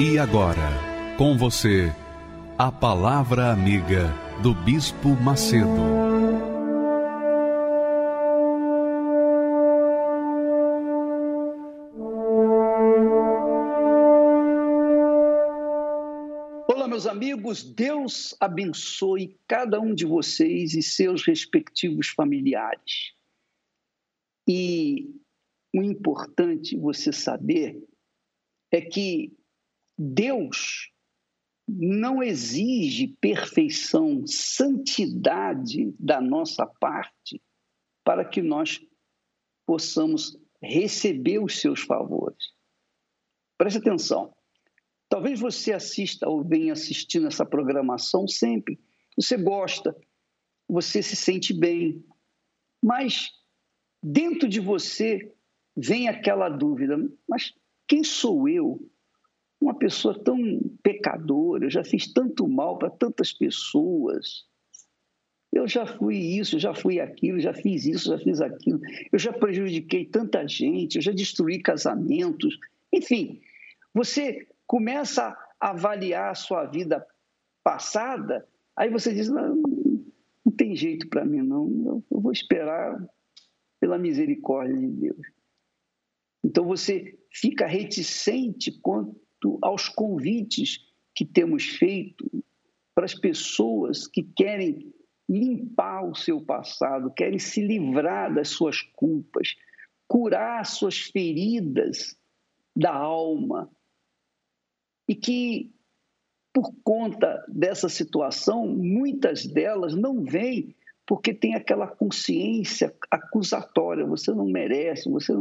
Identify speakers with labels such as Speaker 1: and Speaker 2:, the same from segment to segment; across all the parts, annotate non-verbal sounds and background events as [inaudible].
Speaker 1: E agora, com você, a Palavra Amiga do Bispo Macedo.
Speaker 2: Olá, meus amigos, Deus abençoe cada um de vocês e seus respectivos familiares. E o importante você saber é que Deus não exige perfeição, santidade da nossa parte para que nós possamos receber os seus favores. Preste atenção. Talvez você assista ou venha assistindo essa programação sempre. Você gosta, você se sente bem, mas dentro de você vem aquela dúvida: mas quem sou eu uma pessoa tão pecadora, eu já fiz tanto mal para tantas pessoas. Eu já fui isso, já fui aquilo, já fiz isso, já fiz aquilo. Eu já prejudiquei tanta gente, eu já destruí casamentos. Enfim, você começa a avaliar a sua vida passada, aí você diz: não, não tem jeito para mim, não. Eu vou esperar pela misericórdia de Deus. Então você fica reticente quanto aos convites que temos feito para as pessoas que querem limpar o seu passado, querem se livrar das suas culpas, curar suas feridas da alma. E que, por conta dessa situação, muitas delas não vêm porque tem aquela consciência acusatória, você não merece, você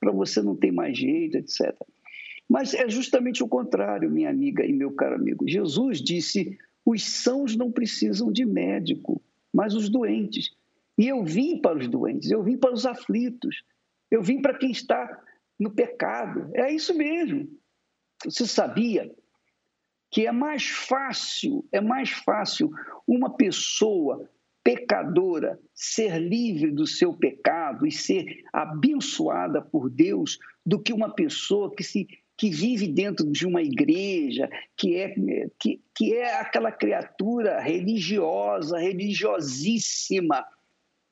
Speaker 2: para você não tem mais jeito, etc. Mas é justamente o contrário, minha amiga e meu caro amigo. Jesus disse: os sãos não precisam de médico, mas os doentes. E eu vim para os doentes, eu vim para os aflitos, eu vim para quem está no pecado. É isso mesmo. Você sabia que é mais fácil, é mais fácil uma pessoa pecadora ser livre do seu pecado e ser abençoada por Deus do que uma pessoa que se que vive dentro de uma igreja, que é, que, que é aquela criatura religiosa, religiosíssima,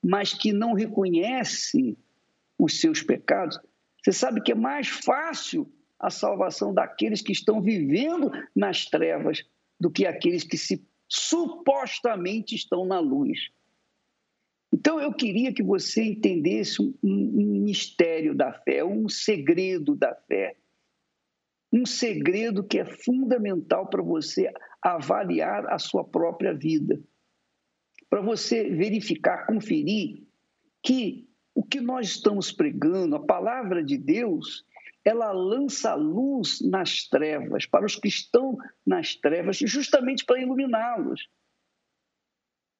Speaker 2: mas que não reconhece os seus pecados. Você sabe que é mais fácil a salvação daqueles que estão vivendo nas trevas do que aqueles que se supostamente estão na luz. Então eu queria que você entendesse um, um mistério da fé, um segredo da fé um segredo que é fundamental para você avaliar a sua própria vida. Para você verificar, conferir que o que nós estamos pregando, a palavra de Deus, ela lança luz nas trevas, para os que estão nas trevas, justamente para iluminá-los.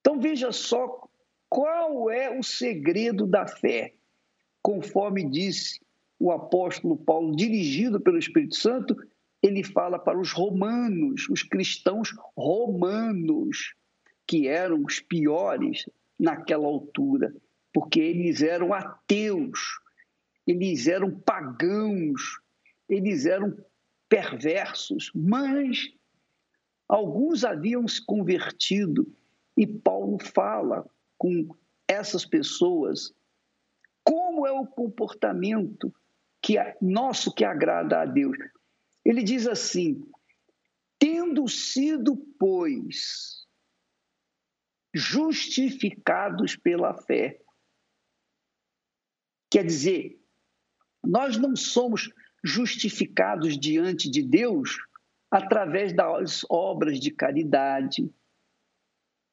Speaker 2: Então veja só qual é o segredo da fé. Conforme disse o apóstolo Paulo, dirigido pelo Espírito Santo, ele fala para os romanos, os cristãos romanos, que eram os piores naquela altura, porque eles eram ateus, eles eram pagãos, eles eram perversos, mas alguns haviam se convertido e Paulo fala com essas pessoas como é o comportamento que é nosso que agrada a Deus. Ele diz assim: tendo sido, pois, justificados pela fé. Quer dizer, nós não somos justificados diante de Deus através das obras de caridade.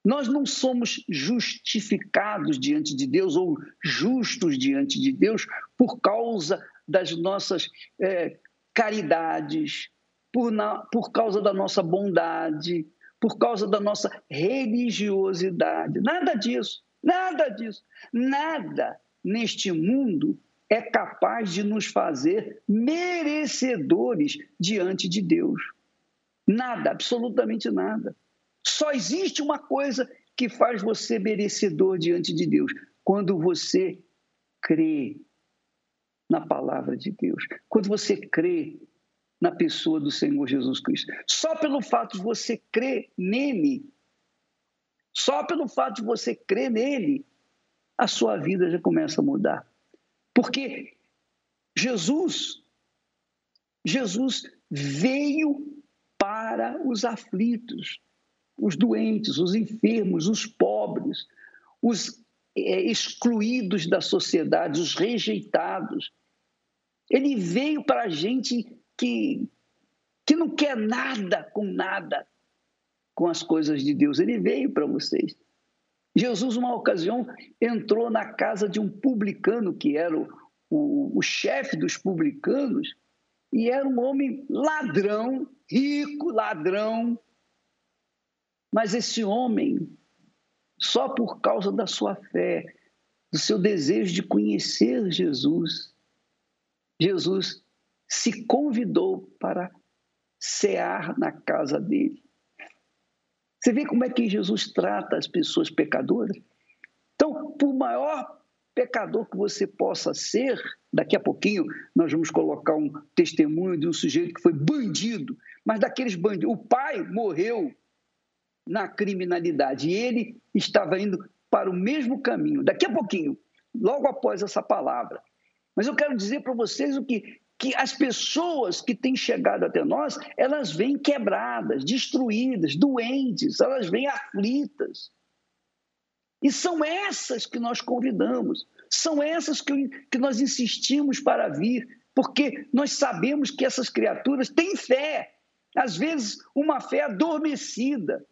Speaker 2: Nós não somos justificados diante de Deus ou justos diante de Deus por causa das nossas é, caridades, por, na, por causa da nossa bondade, por causa da nossa religiosidade. Nada disso, nada disso. Nada neste mundo é capaz de nos fazer merecedores diante de Deus. Nada, absolutamente nada. Só existe uma coisa que faz você merecedor diante de Deus: quando você crê na palavra de Deus, quando você crê na pessoa do Senhor Jesus Cristo. Só pelo fato de você crer nele, só pelo fato de você crer nele, a sua vida já começa a mudar. Porque Jesus, Jesus veio para os aflitos, os doentes, os enfermos, os pobres, os é, excluídos da sociedade, os rejeitados. Ele veio para a gente que, que não quer nada com nada com as coisas de Deus. Ele veio para vocês. Jesus, uma ocasião, entrou na casa de um publicano, que era o, o, o chefe dos publicanos, e era um homem ladrão, rico, ladrão. Mas esse homem, só por causa da sua fé, do seu desejo de conhecer Jesus, Jesus se convidou para cear na casa dele. Você vê como é que Jesus trata as pessoas pecadoras? Então, por maior pecador que você possa ser, daqui a pouquinho nós vamos colocar um testemunho de um sujeito que foi bandido, mas daqueles bandidos, o pai morreu na criminalidade e ele estava indo para o mesmo caminho. Daqui a pouquinho, logo após essa palavra. Mas eu quero dizer para vocês o que que as pessoas que têm chegado até nós, elas vêm quebradas, destruídas, doentes, elas vêm aflitas. E são essas que nós convidamos, são essas que, que nós insistimos para vir, porque nós sabemos que essas criaturas têm fé, às vezes uma fé adormecida.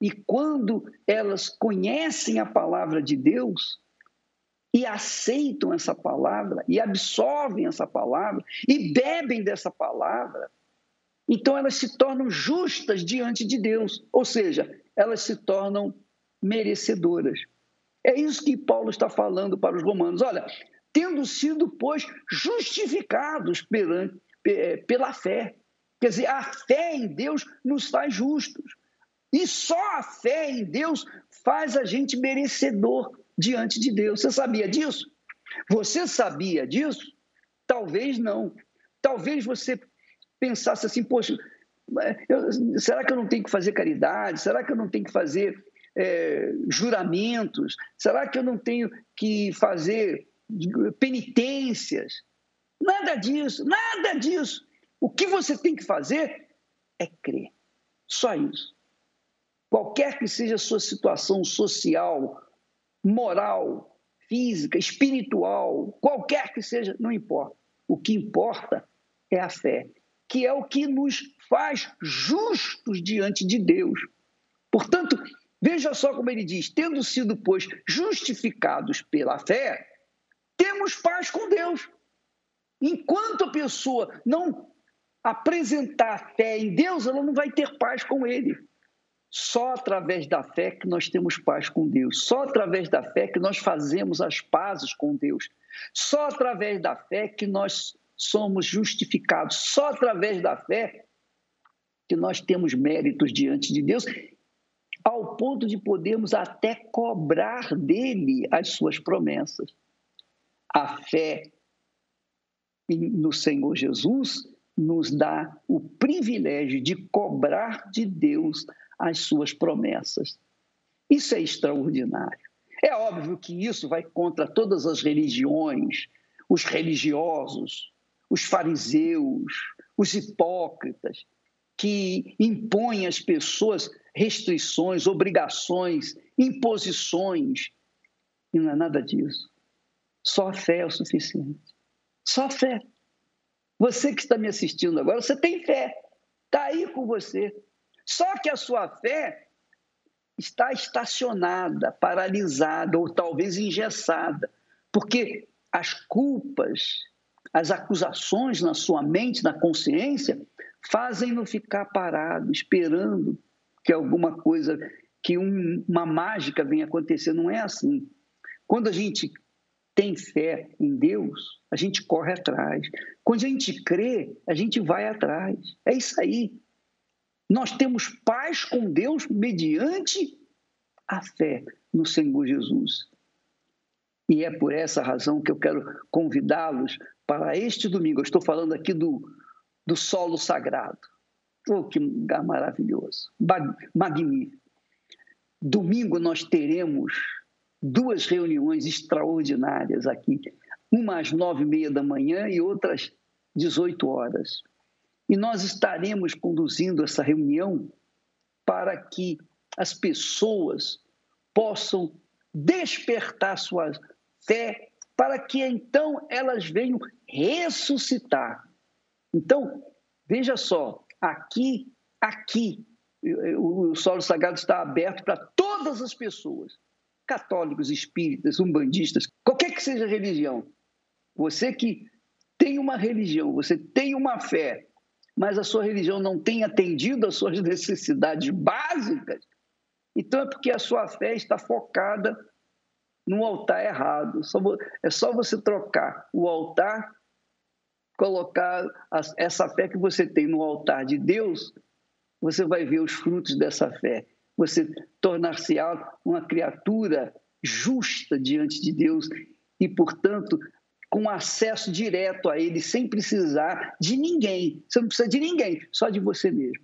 Speaker 2: E quando elas conhecem a palavra de Deus, e aceitam essa palavra, e absorvem essa palavra, e bebem dessa palavra, então elas se tornam justas diante de Deus, ou seja, elas se tornam merecedoras. É isso que Paulo está falando para os romanos. Olha, tendo sido, pois, justificados perante, pela fé. Quer dizer, a fé em Deus nos faz justos. E só a fé em Deus faz a gente merecedor diante de Deus. Você sabia disso? Você sabia disso? Talvez não. Talvez você pensasse assim, poxa, eu, será que eu não tenho que fazer caridade? Será que eu não tenho que fazer é, juramentos? Será que eu não tenho que fazer penitências? Nada disso, nada disso. O que você tem que fazer é crer. Só isso. Qualquer que seja a sua situação social, moral, física, espiritual, qualquer que seja, não importa. O que importa é a fé, que é o que nos faz justos diante de Deus. Portanto, veja só como ele diz: tendo sido, pois, justificados pela fé, temos paz com Deus. Enquanto a pessoa não apresentar fé em Deus, ela não vai ter paz com Ele. Só através da fé que nós temos paz com Deus. Só através da fé que nós fazemos as pazes com Deus. Só através da fé que nós somos justificados. Só através da fé que nós temos méritos diante de Deus, ao ponto de podermos até cobrar dele as suas promessas. A fé no Senhor Jesus nos dá o privilégio de cobrar de Deus as suas promessas. Isso é extraordinário. É óbvio que isso vai contra todas as religiões, os religiosos, os fariseus, os hipócritas, que impõem às pessoas restrições, obrigações, imposições. E não é nada disso. Só a fé é o suficiente. Só a fé. Você que está me assistindo agora, você tem fé. Está aí com você. Só que a sua fé está estacionada, paralisada ou talvez engessada, porque as culpas, as acusações na sua mente, na consciência, fazem-no ficar parado, esperando que alguma coisa, que um, uma mágica venha acontecer. Não é assim. Quando a gente tem fé em Deus, a gente corre atrás. Quando a gente crê, a gente vai atrás. É isso aí. Nós temos paz com Deus mediante a fé no Senhor Jesus. E é por essa razão que eu quero convidá-los para este domingo. Eu estou falando aqui do, do solo sagrado. Oh, que lugar maravilhoso, magnífico. Domingo nós teremos duas reuniões extraordinárias aqui, uma às nove e meia da manhã e outra às 18 horas. E nós estaremos conduzindo essa reunião para que as pessoas possam despertar sua fé, para que então elas venham ressuscitar. Então, veja só, aqui, aqui, o, solo sagrado está aberto para todas as pessoas, católicos, espíritas, umbandistas, qualquer que seja a religião. Você que tem uma religião, você tem uma fé, mas a sua religião não tem atendido às suas necessidades básicas, então é porque a sua fé está focada no altar errado. É só você trocar o altar, colocar essa fé que você tem no altar de Deus, você vai ver os frutos dessa fé. Você tornar-se uma criatura justa diante de Deus e, portanto, com acesso direto a Ele, sem precisar de ninguém. Você não precisa de ninguém, só de você mesmo.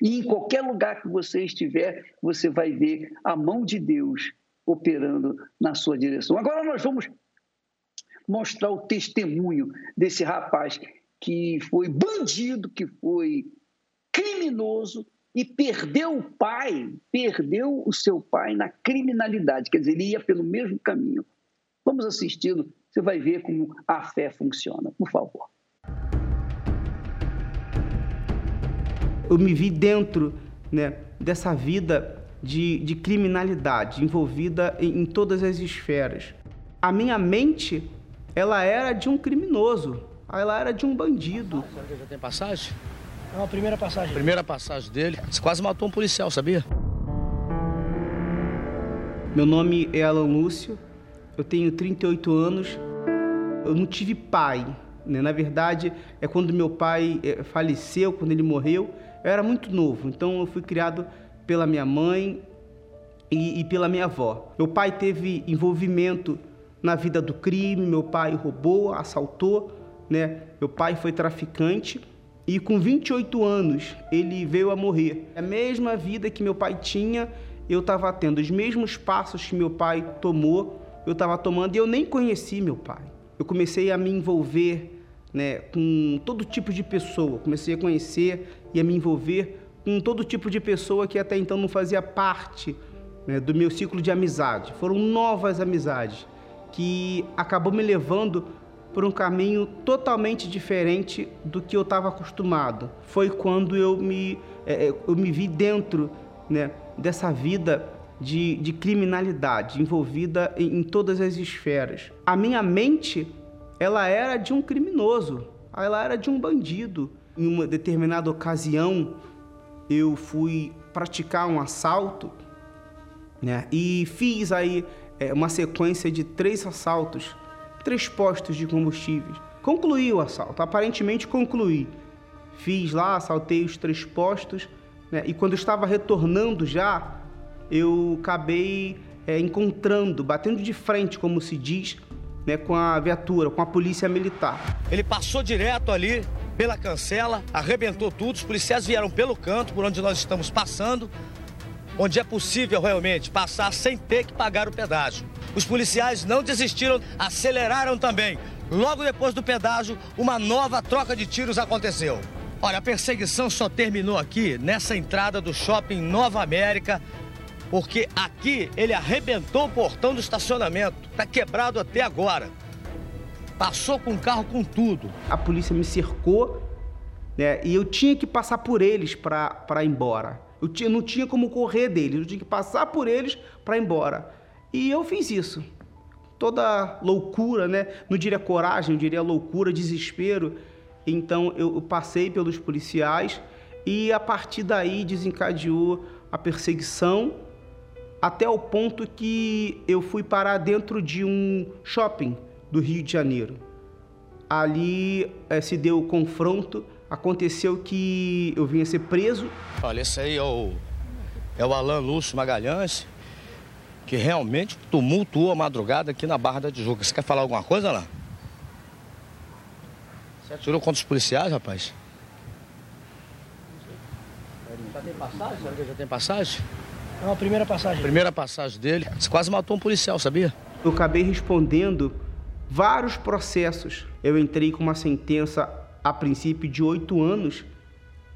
Speaker 2: E em qualquer lugar que você estiver, você vai ver a mão de Deus operando na sua direção. Agora nós vamos mostrar o testemunho desse rapaz que foi bandido, que foi criminoso e perdeu o pai, perdeu o seu pai na criminalidade, quer dizer, ele ia pelo mesmo caminho. Vamos assisti-lo, você vai ver como a fé funciona, por favor.
Speaker 3: eu me vi dentro né, dessa vida de, de criminalidade, envolvida em, em todas as esferas. A minha mente, ela era de um criminoso, ela era de um bandido.
Speaker 4: Será que já tem passagem?
Speaker 5: É a primeira passagem.
Speaker 4: Primeira passagem dele. Você quase matou um policial, sabia?
Speaker 3: Meu nome é Alan Lúcio, eu tenho 38 anos, eu não tive pai. Né? Na verdade, é quando meu pai eh, faleceu, quando ele morreu, eu era muito novo, então eu fui criado pela minha mãe e, e pela minha avó. Meu pai teve envolvimento na vida do crime, meu pai roubou, assaltou, né? Meu pai foi traficante e com 28 anos ele veio a morrer. A mesma vida que meu pai tinha, eu estava tendo os mesmos passos que meu pai tomou, eu estava tomando e eu nem conheci meu pai. Eu comecei a me envolver né, com todo tipo de pessoa, comecei a conhecer e a me envolver com todo tipo de pessoa que até então não fazia parte né, do meu ciclo de amizade. Foram novas amizades que acabou me levando por um caminho totalmente diferente do que eu estava acostumado. Foi quando eu me, é, eu me vi dentro né, dessa vida de, de criminalidade, envolvida em, em todas as esferas. A minha mente, ela era de um criminoso, ela era de um bandido, em uma determinada ocasião, eu fui praticar um assalto, né? E fiz aí é, uma sequência de três assaltos, três postos de combustíveis. Concluí o assalto, aparentemente concluí. Fiz lá, assaltei os três postos, né? E quando estava retornando já, eu acabei é, encontrando, batendo de frente, como se diz, né, com a viatura, com a polícia militar.
Speaker 4: Ele passou direto ali pela cancela, arrebentou tudo. Os policiais vieram pelo canto por onde nós estamos passando, onde é possível realmente passar sem ter que pagar o pedágio. Os policiais não desistiram, aceleraram também. Logo depois do pedágio, uma nova troca de tiros aconteceu. Olha, a perseguição só terminou aqui nessa entrada do shopping Nova América, porque aqui ele arrebentou o portão do estacionamento. Está quebrado até agora. Passou com o carro com tudo.
Speaker 3: A polícia me cercou né, e eu tinha que passar por eles para ir embora. Eu tinha, não tinha como correr deles, eu tinha que passar por eles para ir embora. E eu fiz isso. toda loucura, né? Não diria coragem, eu diria loucura, desespero. Então eu passei pelos policiais e a partir daí desencadeou a perseguição até o ponto que eu fui parar dentro de um shopping do Rio de Janeiro. Ali é, se deu o confronto, aconteceu que eu vinha ser preso.
Speaker 4: Olha, esse aí é o, é o Alan Lúcio Magalhães, que realmente tumultuou a madrugada aqui na Barra da Tijuca. Você quer falar alguma coisa, Alan? Você atirou contra os policiais, rapaz? Já tem passagem? Já tem passagem?
Speaker 5: É a primeira passagem.
Speaker 4: Primeira passagem dele. Você quase matou um policial, sabia?
Speaker 3: Eu acabei respondendo vários processos. Eu entrei com uma sentença a princípio de oito anos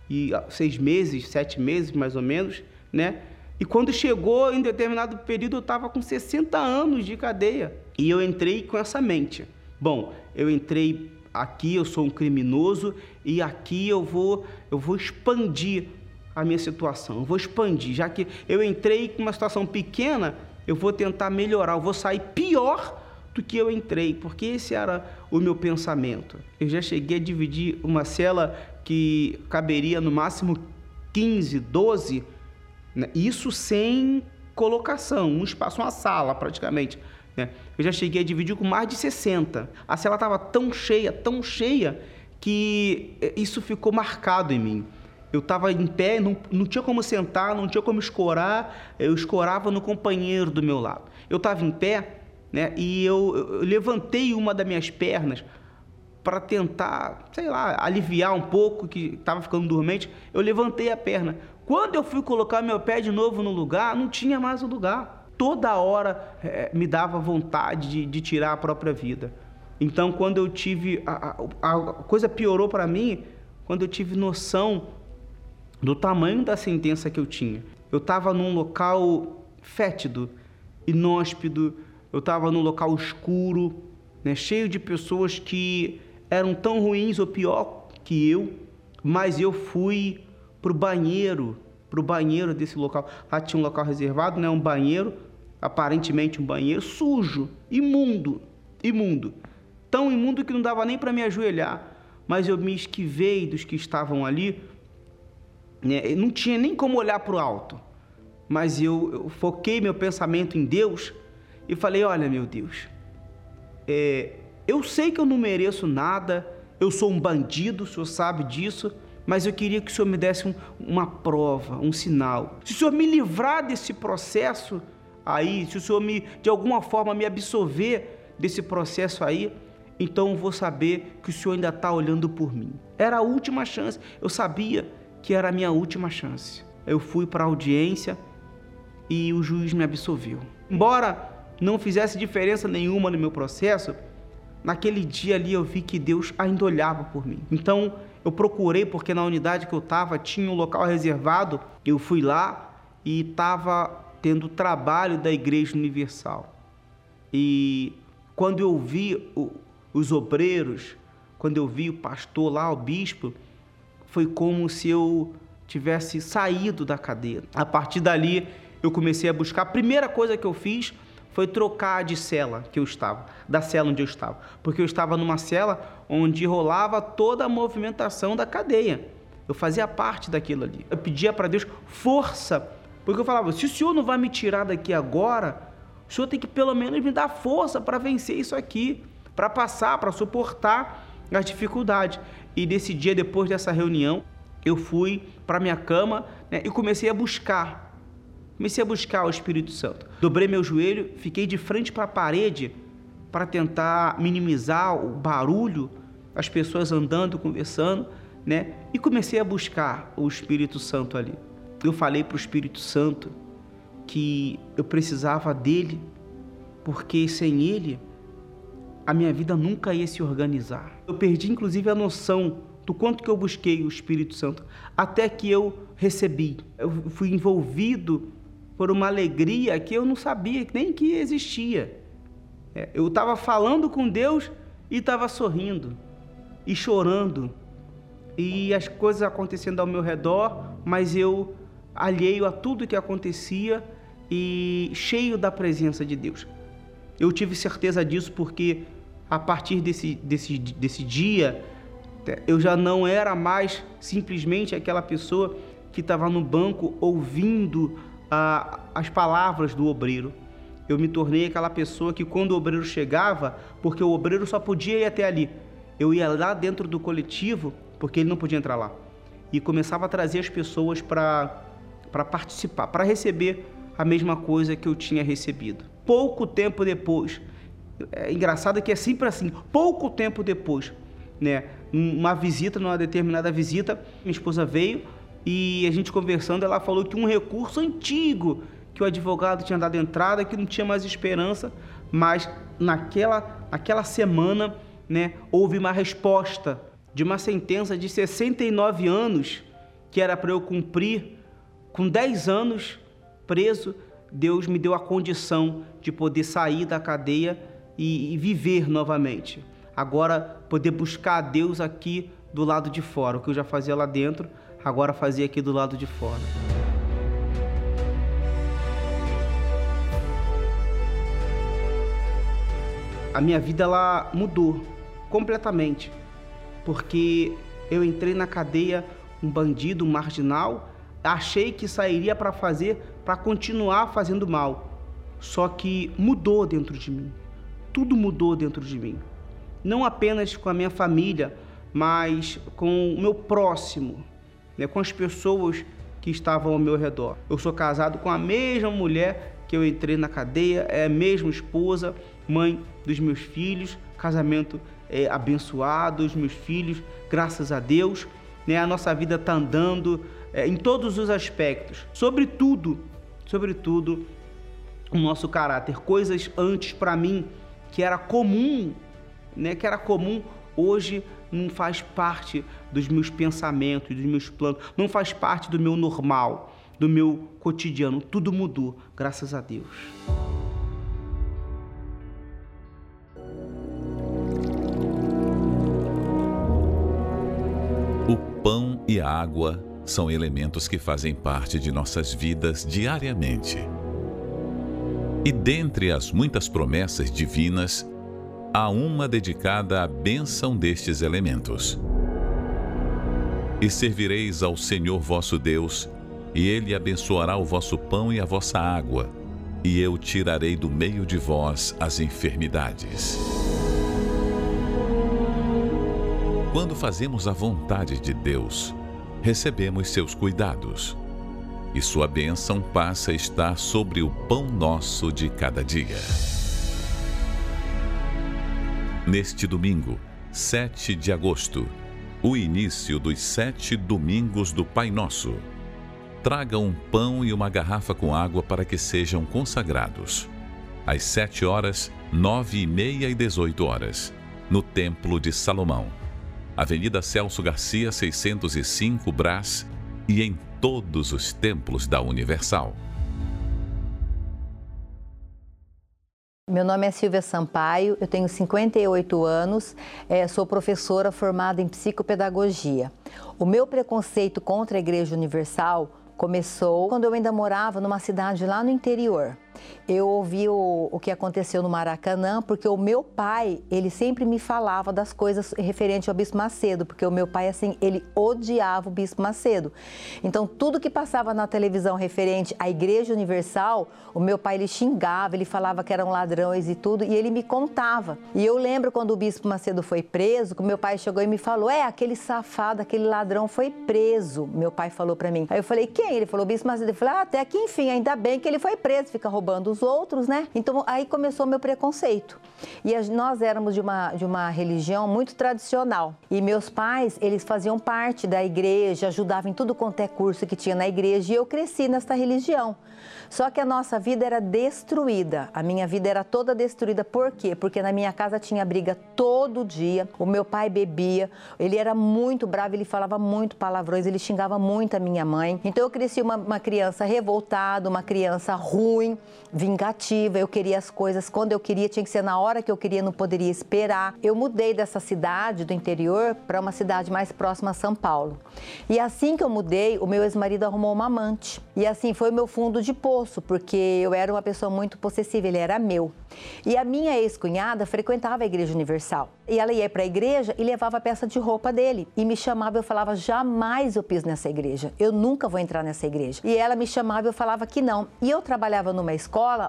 Speaker 3: e seis meses, sete meses mais ou menos, né? E quando chegou em determinado período eu estava com 60 anos de cadeia e eu entrei com essa mente. Bom, eu entrei aqui, eu sou um criminoso e aqui eu vou eu vou expandir a minha situação, eu vou expandir, já que eu entrei com uma situação pequena, eu vou tentar melhorar, eu vou sair pior do que eu entrei, porque esse era o meu pensamento. Eu já cheguei a dividir uma cela que caberia no máximo 15, 12, né? isso sem colocação, um espaço, uma sala praticamente. Né? Eu já cheguei a dividir com mais de 60. A cela estava tão cheia, tão cheia, que eh, isso ficou marcado em mim. Eu estava em pé, não, não tinha como sentar, não tinha como escorar, eu escorava no companheiro do meu lado. Eu estava em pé né, e eu, eu levantei uma das minhas pernas para tentar, sei lá, aliviar um pouco, que estava ficando dormente. Eu levantei a perna. Quando eu fui colocar meu pé de novo no lugar, não tinha mais o lugar. Toda hora é, me dava vontade de, de, tirar a própria vida. Então, quando eu tive. A, a, a coisa piorou para mim quando eu tive noção do tamanho da sentença que eu tinha. Eu estava num local fétido, inóspito, eu estava num local escuro, né, cheio de pessoas que eram tão ruins ou pior que eu, mas eu fui para o banheiro, para o banheiro desse local. Lá tinha um local reservado, né, um banheiro, aparentemente um banheiro sujo, imundo, imundo. Tão imundo que não dava nem para me ajoelhar, mas eu me esquivei dos que estavam ali né? Não tinha nem como olhar para o alto, mas eu, eu, foquei meu pensamento em Deus e falei: Olha, meu Deus, é, eu sei que eu não mereço nada, eu sou um bandido, o senhor sabe disso, mas eu queria que o senhor me desse um, uma prova, um sinal. Se o senhor me livrar desse processo aí, se o senhor me, de alguma forma me absolver desse processo aí, então eu vou saber que o senhor ainda está olhando por mim. Era a última chance. Eu sabia que era a minha última chance. Eu fui para a audiência e o juiz me absolveu. Embora não fizesse diferença nenhuma no meu processo, naquele dia ali eu vi que Deus ainda olhava por mim. Então eu procurei, porque na unidade que eu estava tinha um local reservado, eu fui lá e estava tendo trabalho da Igreja Universal. E quando eu vi os obreiros, quando eu vi o pastor lá, o bispo, foi como se eu tivesse saído da cadeia. A partir dali, eu comecei a buscar. A primeira coisa que eu fiz foi trocar de cela que eu estava, da cela onde eu estava, porque eu estava numa cela onde rolava toda a movimentação da cadeia. Eu fazia parte daquilo ali. Eu pedia para Deus força, porque eu falava: se o Senhor não vai me tirar daqui agora, o Senhor tem que pelo menos me dar força para vencer isso aqui, para passar, para suportar as dificuldades. E nesse dia, depois dessa reunião, eu fui para minha cama né, e comecei a buscar. Comecei a buscar o Espírito Santo. Dobrei meu joelho, fiquei de frente para a parede para tentar minimizar o barulho, as pessoas andando, conversando, né? E comecei a buscar o Espírito Santo ali. Eu falei para o Espírito Santo que eu precisava dele, porque sem ele a minha vida nunca ia se organizar. Eu perdi inclusive a noção do quanto que eu busquei o Espírito Santo, até que eu recebi. Eu fui envolvido por uma alegria que eu não sabia nem que existia. É, eu estava falando com Deus e estava sorrindo e chorando e as coisas acontecendo ao meu redor, mas eu alheio a tudo que acontecia e cheio da presença de Deus. Eu tive certeza disso porque a partir desse, desse, desse dia eu já não era mais simplesmente aquela pessoa que estava no banco ouvindo ah, as palavras do obreiro. Eu me tornei aquela pessoa que quando o obreiro chegava, porque o obreiro só podia ir até ali, eu ia lá dentro do coletivo, porque ele não podia entrar lá, e começava a trazer as pessoas para participar, para receber a mesma coisa que eu tinha recebido. Pouco tempo depois, é engraçado que é sempre assim, pouco tempo depois, né, uma visita, numa determinada visita, minha esposa veio e a gente conversando, ela falou que um recurso antigo que o advogado tinha dado entrada, que não tinha mais esperança, mas naquela, naquela semana, né, houve uma resposta de uma sentença de 69 anos que era para eu cumprir com 10 anos preso, Deus me deu a condição de poder sair da cadeia e, e viver novamente. Agora, poder buscar a Deus aqui do lado de fora. O que eu já fazia lá dentro, agora fazia aqui do lado de fora. A minha vida ela mudou completamente, porque eu entrei na cadeia um bandido, um marginal, achei que sairia para fazer, para continuar fazendo mal. Só que mudou dentro de mim. Tudo mudou dentro de mim. Não apenas com a minha família, mas com o meu próximo, né, com as pessoas que estavam ao meu redor. Eu sou casado com a mesma mulher que eu entrei na cadeia, é a mesma esposa, mãe dos meus filhos, casamento é, abençoado, os meus filhos, graças a Deus, né, a nossa vida está andando é, em todos os aspectos, sobretudo, sobretudo o nosso caráter, coisas antes para mim que era comum, né, que era comum hoje não faz parte dos meus pensamentos, dos meus planos, não faz parte do meu normal, do meu cotidiano. Tudo mudou, graças a Deus.
Speaker 6: O pão e a água são elementos que fazem parte de nossas vidas diariamente. E dentre as muitas promessas divinas, há uma dedicada à bênção destes elementos. E servireis ao Senhor vosso Deus, e ele abençoará o vosso pão e a vossa água, e eu tirarei do meio de vós as enfermidades. Quando fazemos a vontade de Deus, recebemos seus cuidados, e sua bênção passa a estar sobre o pão nosso de cada dia. Neste domingo, 7 de agosto, o início dos sete domingos do Pai Nosso. Traga um pão e uma garrafa com água para que sejam consagrados. Às sete horas, nove e meia e dezoito horas, no Templo de Salomão. Avenida Celso Garcia, 605 Brás e em todos os templos da Universal.
Speaker 7: Meu nome é Silvia Sampaio, eu tenho 58 anos, é, sou professora formada em psicopedagogia. O meu preconceito contra a Igreja Universal começou quando eu ainda morava numa cidade lá no interior eu ouvi o, o que aconteceu no Maracanã, porque o meu pai, ele sempre me falava das coisas referentes ao Bispo Macedo, porque o meu pai, assim, ele odiava o Bispo Macedo. Então, tudo que passava na televisão referente à Igreja Universal, o meu pai, ele xingava, ele falava que eram ladrões e tudo, e ele me contava. E eu lembro quando o Bispo Macedo foi preso, que o meu pai chegou e me falou, é, aquele safado, aquele ladrão foi preso, meu pai falou para mim. Aí eu falei, quem? Ele falou, Bispo Macedo. Eu falei, ah, até que enfim, ainda bem que ele foi preso, fica roubando roubando os outros, né? Então aí começou meu preconceito. E nós éramos de uma, de uma religião muito tradicional. E meus pais, eles faziam parte da igreja, ajudavam em tudo quanto é curso que tinha na igreja. E eu cresci nessa religião. Só que a nossa vida era destruída. A minha vida era toda destruída. Por quê? Porque na minha casa tinha briga todo dia. O meu pai bebia. Ele era muito bravo, ele falava muito palavrões, ele xingava muito a minha mãe. Então eu cresci uma, uma criança revoltada, uma criança ruim. Vingativa, eu queria as coisas quando eu queria, tinha que ser na hora que eu queria, não poderia esperar. Eu mudei dessa cidade do interior para uma cidade mais próxima a São Paulo. E assim que eu mudei, o meu ex-marido arrumou uma amante. E assim foi o meu fundo de poço, porque eu era uma pessoa muito possessiva, ele era meu. E a minha ex-cunhada frequentava a Igreja Universal. E ela ia para a igreja e levava a peça de roupa dele. E me chamava, eu falava: jamais eu piso nessa igreja. Eu nunca vou entrar nessa igreja. E ela me chamava, eu falava que não. E eu trabalhava numa escola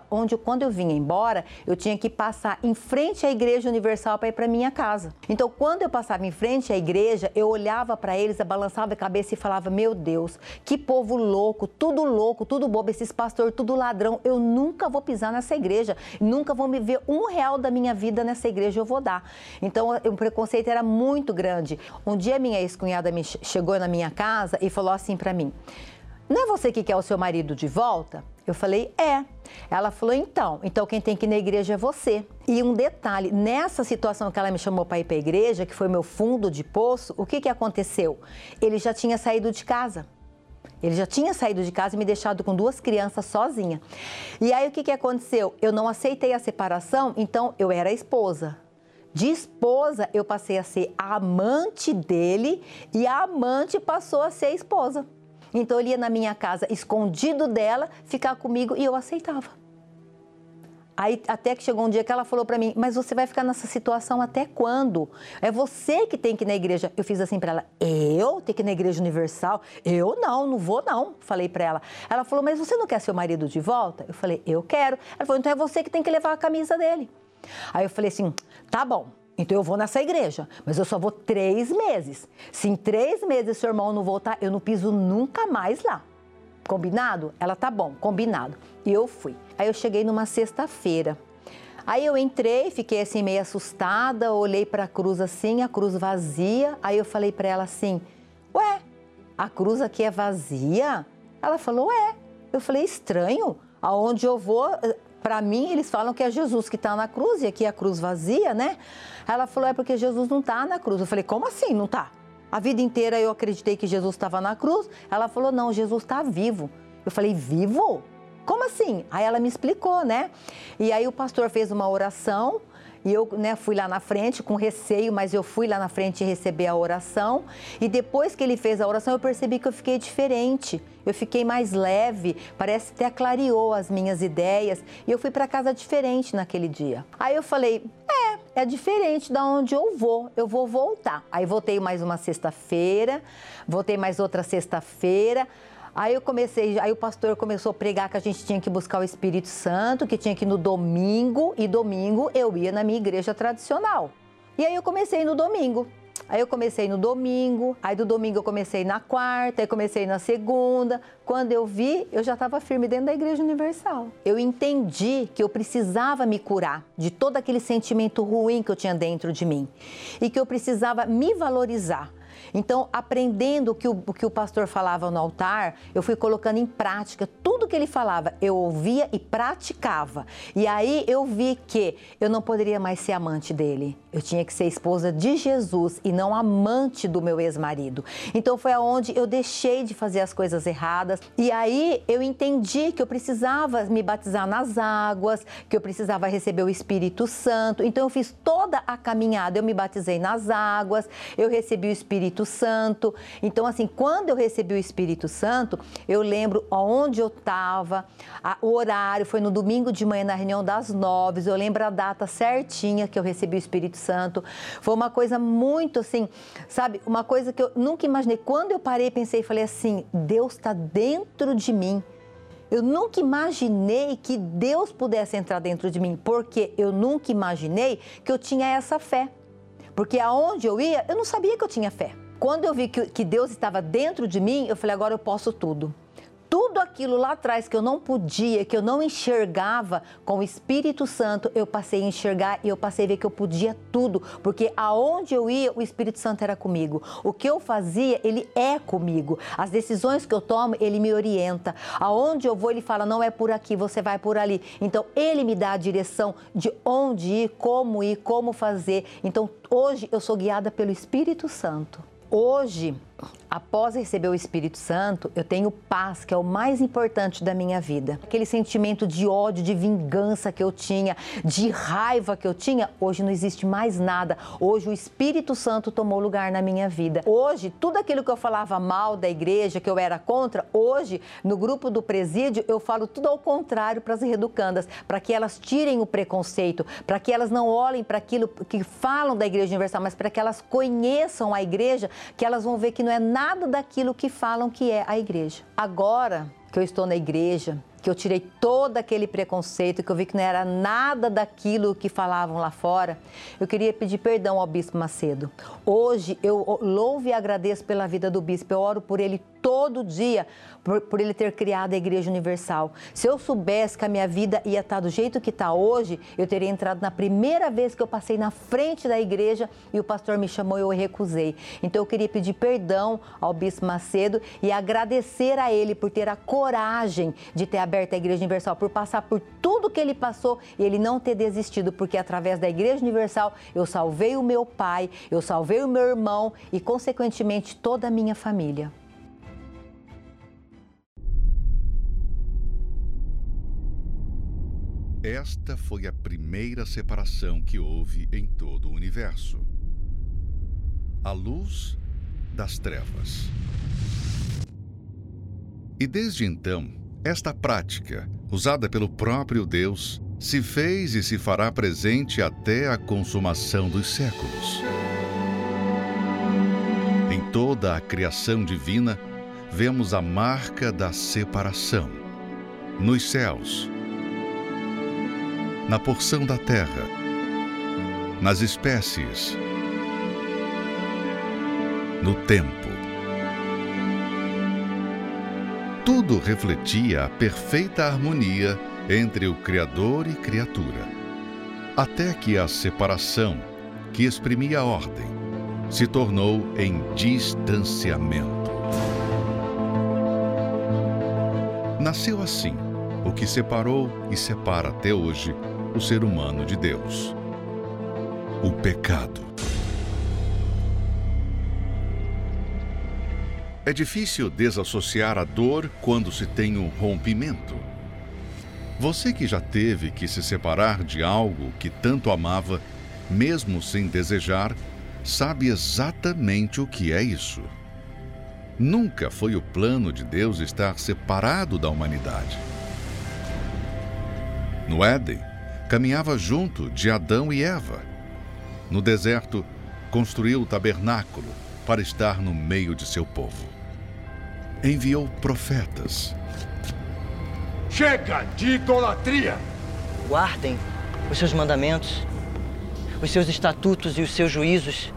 Speaker 7: onde, quando eu vinha embora, eu tinha que passar em frente à Igreja Universal para ir para minha casa. Então, quando eu passava em frente à igreja, eu olhava para eles, balançava a cabeça e falava: Meu Deus, que povo louco, tudo louco, tudo bobo, esses pastores, tudo ladrão. Eu nunca vou pisar nessa igreja, nunca vou me ver um real da minha vida nessa igreja, eu vou dar. Então, o preconceito era muito grande. Um dia, minha ex-cunhada chegou na minha casa e falou assim para mim: Não é você que quer o seu marido de volta? Eu falei: É. Ela falou: Então, então quem tem que ir na igreja é você. E um detalhe: nessa situação que ela me chamou para ir para a igreja, que foi meu fundo de poço, o que, que aconteceu? Ele já tinha saído de casa. Ele já tinha saído de casa e me deixado com duas crianças sozinha. E aí o que, que aconteceu? Eu não aceitei a separação, então eu era esposa. De esposa, eu passei a ser a amante dele e a amante passou a ser a esposa. Então ele ia na minha casa escondido dela, ficar comigo e eu aceitava. Aí até que chegou um dia que ela falou para mim: "Mas você vai ficar nessa situação até quando? É você que tem que ir na igreja". Eu fiz assim para ela: "Eu ter que ir na igreja universal? Eu não, não vou não", falei para ela. Ela falou: "Mas você não quer seu marido de volta?". Eu falei: "Eu quero". Ela falou: "Então é você que tem que levar a camisa dele". Aí eu falei assim: tá bom, então eu vou nessa igreja, mas eu só vou três meses. Se em três meses seu irmão não voltar, eu não piso nunca mais lá. Combinado? Ela tá bom, combinado. E eu fui. Aí eu cheguei numa sexta-feira. Aí eu entrei, fiquei assim meio assustada, olhei para a cruz assim, a cruz vazia. Aí eu falei para ela assim: "Ué, a cruz aqui é vazia?" Ela falou: "É". Eu falei: "Estranho. Aonde eu vou, para mim, eles falam que é Jesus que está na cruz e aqui é a cruz vazia, né? Ela falou: é porque Jesus não está na cruz. Eu falei: como assim não está? A vida inteira eu acreditei que Jesus estava na cruz. Ela falou: não, Jesus está vivo. Eu falei: vivo? Como assim? Aí ela me explicou, né? E aí o pastor fez uma oração e eu né, fui lá na frente com receio, mas eu fui lá na frente receber a oração. E depois que ele fez a oração, eu percebi que eu fiquei diferente. Eu fiquei mais leve, parece que até clareou as minhas ideias. E eu fui para casa diferente naquele dia. Aí eu falei: é, é diferente da onde eu vou. Eu vou voltar. Aí voltei mais uma sexta-feira, voltei mais outra sexta-feira. Aí eu comecei, aí o pastor começou a pregar que a gente tinha que buscar o Espírito Santo, que tinha que ir no domingo, e domingo eu ia na minha igreja tradicional. E aí eu comecei no domingo. Aí eu comecei no domingo, aí do domingo eu comecei na quarta, aí comecei na segunda. Quando eu vi, eu já estava firme dentro da Igreja Universal. Eu entendi que eu precisava me curar de todo aquele sentimento ruim que eu tinha dentro de mim e que eu precisava me valorizar. Então, aprendendo o que o, o que o pastor falava no altar, eu fui colocando em prática tudo que ele falava. Eu ouvia e praticava. E aí eu vi que eu não poderia mais ser amante dele. Eu tinha que ser esposa de Jesus e não amante do meu ex-marido. Então foi aonde eu deixei de fazer as coisas erradas. E aí eu entendi que eu precisava me batizar nas águas, que eu precisava receber o Espírito Santo. Então eu fiz toda a caminhada. Eu me batizei nas águas, eu recebi o Espírito Santo. Então, assim, quando eu recebi o Espírito Santo, eu lembro onde eu estava, o horário, foi no domingo de manhã, na reunião das nove, eu lembro a data certinha que eu recebi o Espírito Santo. Foi uma coisa muito assim, sabe, uma coisa que eu nunca imaginei. Quando eu parei, pensei e falei assim: Deus está dentro de mim. Eu nunca imaginei que Deus pudesse entrar dentro de mim, porque eu nunca imaginei que eu tinha essa fé. Porque aonde eu ia, eu não sabia que eu tinha fé. Quando eu vi que, que Deus estava dentro de mim, eu falei: agora eu posso tudo tudo aquilo lá atrás que eu não podia, que eu não enxergava com o Espírito Santo, eu passei a enxergar e eu passei a ver que eu podia tudo, porque aonde eu ia, o Espírito Santo era comigo. O que eu fazia, ele é comigo. As decisões que eu tomo, ele me orienta. Aonde eu vou, ele fala: "Não é por aqui, você vai por ali". Então, ele me dá a direção de onde ir, como ir, como fazer. Então, hoje eu sou guiada pelo Espírito Santo. Hoje, após receber o Espírito Santo, eu tenho paz, que é o mais importante da minha vida. Aquele sentimento de ódio, de vingança que eu tinha, de raiva que eu tinha, hoje não existe mais nada. Hoje o Espírito Santo tomou lugar na minha vida. Hoje, tudo aquilo que eu falava mal da igreja, que eu era contra, hoje, no grupo do presídio, eu falo tudo ao contrário para as reeducandas, para que elas tirem o preconceito, para que elas não olhem para aquilo que falam da Igreja Universal, mas para que elas conheçam a igreja, que elas vão ver que não é nada daquilo que falam que é a igreja. Agora que eu estou na igreja, que eu tirei todo aquele preconceito, que eu vi que não era nada daquilo que falavam lá fora, eu queria pedir perdão ao Bispo Macedo. Hoje eu louvo e agradeço pela vida do Bispo, eu oro por ele todo dia, por, por, ele ter criado a Igreja Universal. Se eu soubesse que a minha vida ia estar do jeito que está hoje, eu teria entrado na primeira vez que eu passei na frente da igreja e o pastor me chamou e eu recusei. Então eu queria pedir perdão ao Bispo Macedo e agradecer a ele por ter a coragem de ter aberto a Igreja Universal, por passar por tudo que ele passou e ele não ter desistido, porque através da Igreja Universal eu salvei o meu pai, eu salvei o meu irmão e, consequentemente, toda a minha família.
Speaker 1: Esta foi a primeira separação que houve em todo o universo. A luz das trevas. E desde então, esta prática, usada pelo próprio Deus, se fez e se fará presente até a consumação dos séculos. Em toda a criação divina, vemos a marca da separação. Nos céus, na porção da terra, nas espécies, no tempo. Tudo refletia a perfeita harmonia entre o Criador e criatura. Até que a separação, que exprimia a ordem, se tornou em distanciamento. Nasceu assim o que separou e separa até hoje o ser humano de Deus. O pecado. É difícil desassociar a dor quando se tem um rompimento. Você que já teve que se separar de algo que tanto amava, mesmo sem desejar, sabe exatamente o que é isso. Nunca foi o plano de Deus estar separado da humanidade. No Éden, caminhava junto de Adão e Eva. No deserto, construiu o tabernáculo para estar no meio de seu povo. Enviou profetas.
Speaker 8: Chega de idolatria!
Speaker 9: Guardem os seus mandamentos, os seus estatutos e os seus juízos.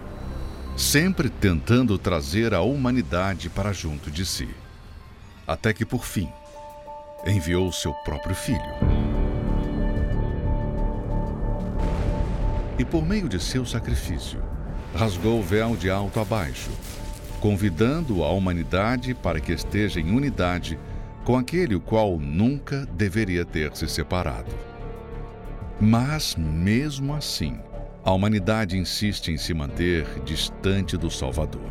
Speaker 1: Sempre tentando trazer a humanidade para junto de si. Até que, por fim, enviou seu próprio filho. e, por meio de seu sacrifício, rasgou o véu de alto a baixo, convidando a humanidade para que esteja em unidade com aquele o qual nunca deveria ter se separado. Mas, mesmo assim, a humanidade insiste em se manter distante do Salvador.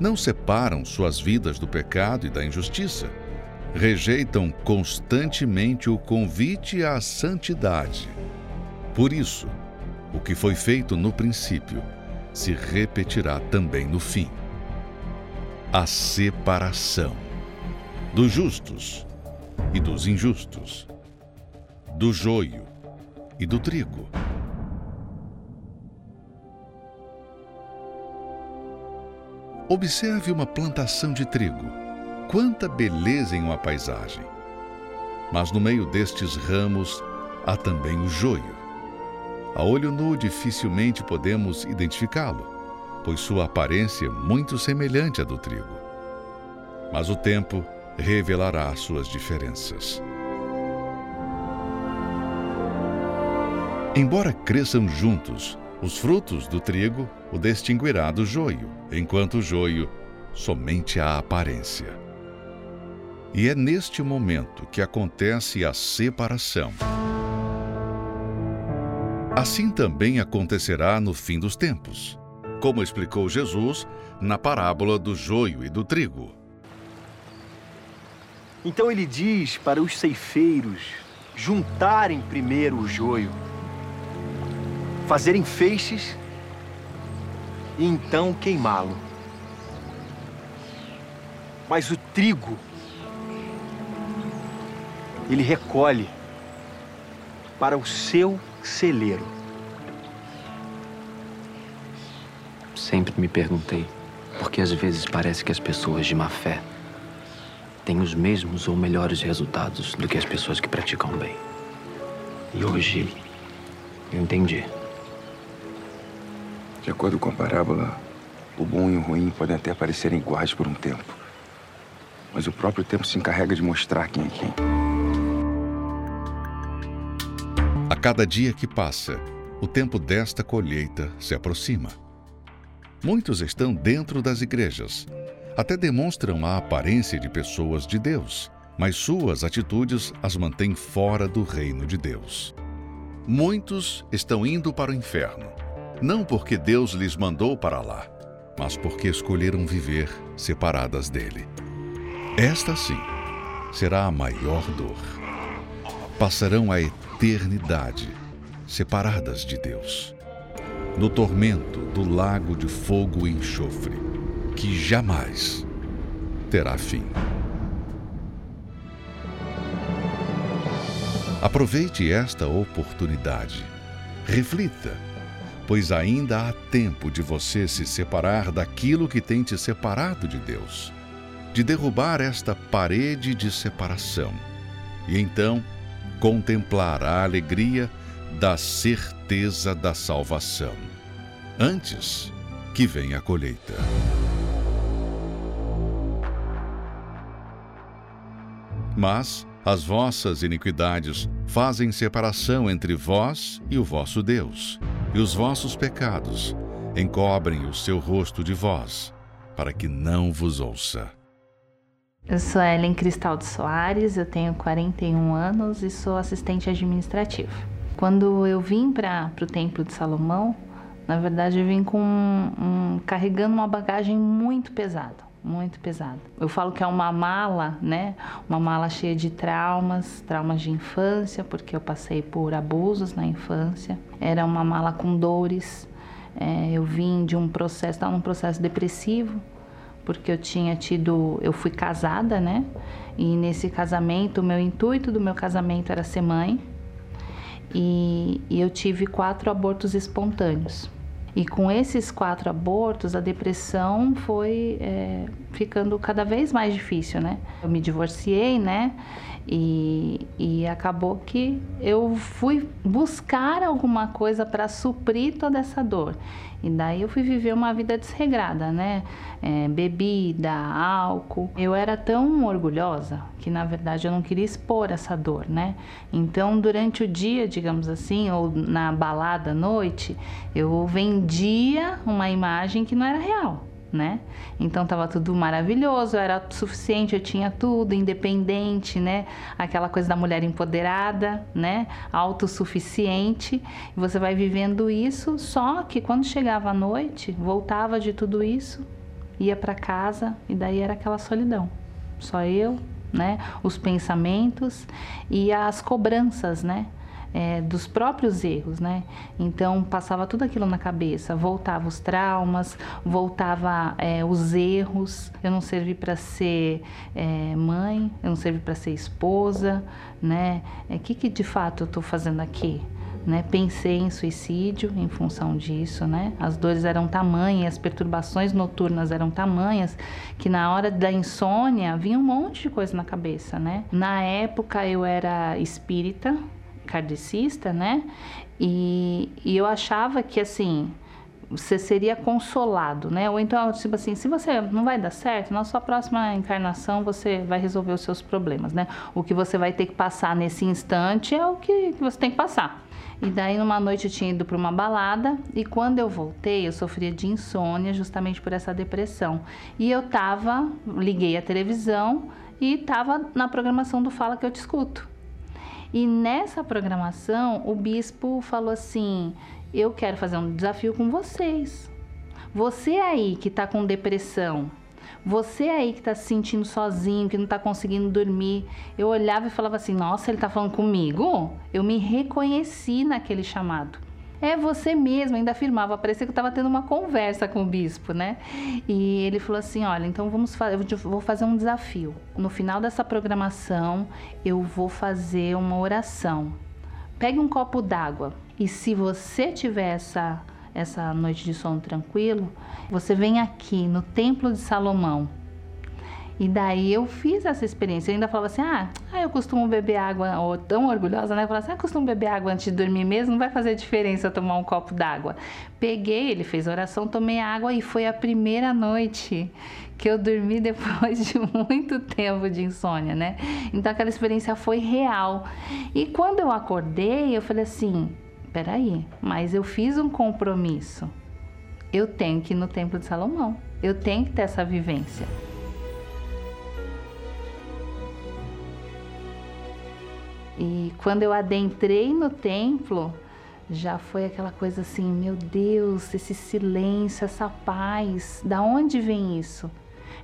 Speaker 1: Não separam suas vidas do pecado e da injustiça. Rejeitam constantemente o convite à santidade. Por isso, o que foi feito no princípio se repetirá também no fim. A separação dos justos e dos injustos, do joio e do trigo. Observe uma plantação de trigo. Quanta beleza em uma paisagem! Mas no meio destes ramos há também o joio a olho nu dificilmente podemos identificá-lo, pois sua aparência é muito semelhante à do trigo. Mas o tempo revelará suas diferenças. Embora cresçam juntos, os frutos do trigo o distinguirá do joio, enquanto o joio somente a aparência. E é neste momento que acontece a separação. Assim também acontecerá no fim dos tempos. Como explicou Jesus, na parábola do joio e do trigo.
Speaker 8: Então ele diz para os ceifeiros juntarem primeiro o joio, fazerem feixes e então queimá-lo. Mas o trigo, ele recolhe para o seu celeiro.
Speaker 10: Sempre me perguntei por que às vezes parece que as pessoas de má fé têm os mesmos ou melhores resultados do que as pessoas que praticam bem. E hoje eu entendi.
Speaker 11: De acordo com a parábola, o bom e o ruim podem até parecerem iguais por um tempo. Mas o próprio tempo se encarrega de mostrar quem é quem.
Speaker 1: A cada dia que passa, o tempo desta colheita se aproxima. Muitos estão dentro das igrejas, até demonstram a aparência de pessoas de Deus, mas suas atitudes as mantêm fora do reino de Deus. Muitos estão indo para o inferno, não porque Deus lhes mandou para lá, mas porque escolheram viver separadas dele. Esta sim será a maior dor. Passarão a eternidade separadas de Deus, no tormento do lago de fogo e enxofre, que jamais terá fim. Aproveite esta oportunidade. Reflita, pois ainda há tempo de você se separar daquilo que tem te separado de Deus, de derrubar esta parede de separação e então contemplar a alegria da certeza da salvação, antes que venha a colheita. Mas as vossas iniquidades fazem separação entre vós e o vosso Deus, e os vossos pecados encobrem o seu rosto de vós, para que não vos ouça.
Speaker 12: Eu sou Ellen Cristal de Soares, eu tenho 41 anos e sou assistente administrativa. Quando eu vim para o Templo de Salomão, na verdade eu vim com um, um, carregando uma bagagem muito pesada muito pesado. Eu falo que é uma mala, né? Uma mala cheia de traumas, traumas de infância, porque eu passei por abusos na infância. Era uma mala com dores. É, eu vim de um processo, estava num processo depressivo, porque eu tinha tido, eu fui casada, né? E nesse casamento, o meu intuito do meu casamento era ser mãe. E, e eu tive quatro abortos espontâneos. E com esses quatro abortos, a depressão foi é, ficando cada vez mais difícil, né? Eu me divorciei, né? E, e acabou que eu fui buscar alguma coisa para suprir toda essa dor. E daí eu fui viver uma vida desregrada, né? É, bebida, álcool. Eu era tão orgulhosa que na verdade eu não queria expor essa dor, né? Então durante o dia, digamos assim, ou na balada à noite, eu vendia uma imagem que não era real né? Então tava tudo maravilhoso, era suficiente, eu tinha tudo, independente, né? Aquela coisa da mulher empoderada, né? Autossuficiente. E você vai vivendo isso, só que quando chegava a noite, voltava de tudo isso, ia para casa e daí era aquela solidão. Só eu, né? Os pensamentos e as cobranças, né? É, dos próprios erros, né? Então passava tudo aquilo na cabeça, voltava os traumas, voltava é, os erros. Eu não servi para ser é, mãe, eu não servi para ser esposa, né? O é, que, que de fato eu estou fazendo aqui? Né, pensei em suicídio em função disso, né? As dores eram tamanhas, as perturbações noturnas eram tamanhas que na hora da insônia vinha um monte de coisa na cabeça, né? Na época eu era espírita, kardecista, né? E, e eu achava que assim você seria consolado, né? Ou então, tipo assim, se você não vai dar certo, na sua próxima encarnação você vai resolver os seus problemas, né? O que você vai ter que passar nesse instante é o que, que você tem que passar. E daí, numa noite, eu tinha ido para uma balada e quando eu voltei, eu sofria de insônia justamente por essa depressão. E eu tava, liguei a televisão e tava na programação do Fala Que Eu Te Escuto. E nessa programação, o bispo falou assim: Eu quero fazer um desafio com vocês. Você aí que está com depressão, você aí que está se sentindo sozinho, que não está conseguindo dormir, eu olhava e falava assim: nossa, ele está falando comigo? Eu me reconheci naquele chamado. É você mesmo, ainda afirmava, parecia que eu estava tendo uma conversa com o bispo, né? E ele falou assim: olha, então vamos fazer, eu vou fazer um desafio. No final dessa programação, eu vou fazer uma oração. Pegue um copo d'água e se você tiver essa essa noite de sono tranquilo, você vem aqui no Templo de Salomão. E daí eu fiz essa experiência. Eu ainda falava assim: ah, ah eu costumo beber água, ou tão orgulhosa, né? Eu falava assim: ah, eu costumo beber água antes de dormir mesmo, não vai fazer diferença tomar um copo d'água. Peguei, ele fez oração, tomei água e foi a primeira noite que eu dormi [laughs] depois de muito tempo de insônia, né? Então aquela experiência foi real. E quando eu acordei, eu falei assim: peraí, mas eu fiz um compromisso. Eu tenho que ir no Templo de Salomão. Eu tenho que ter essa vivência. E quando eu adentrei no templo, já foi aquela coisa assim, meu Deus, esse silêncio, essa paz, da onde vem isso?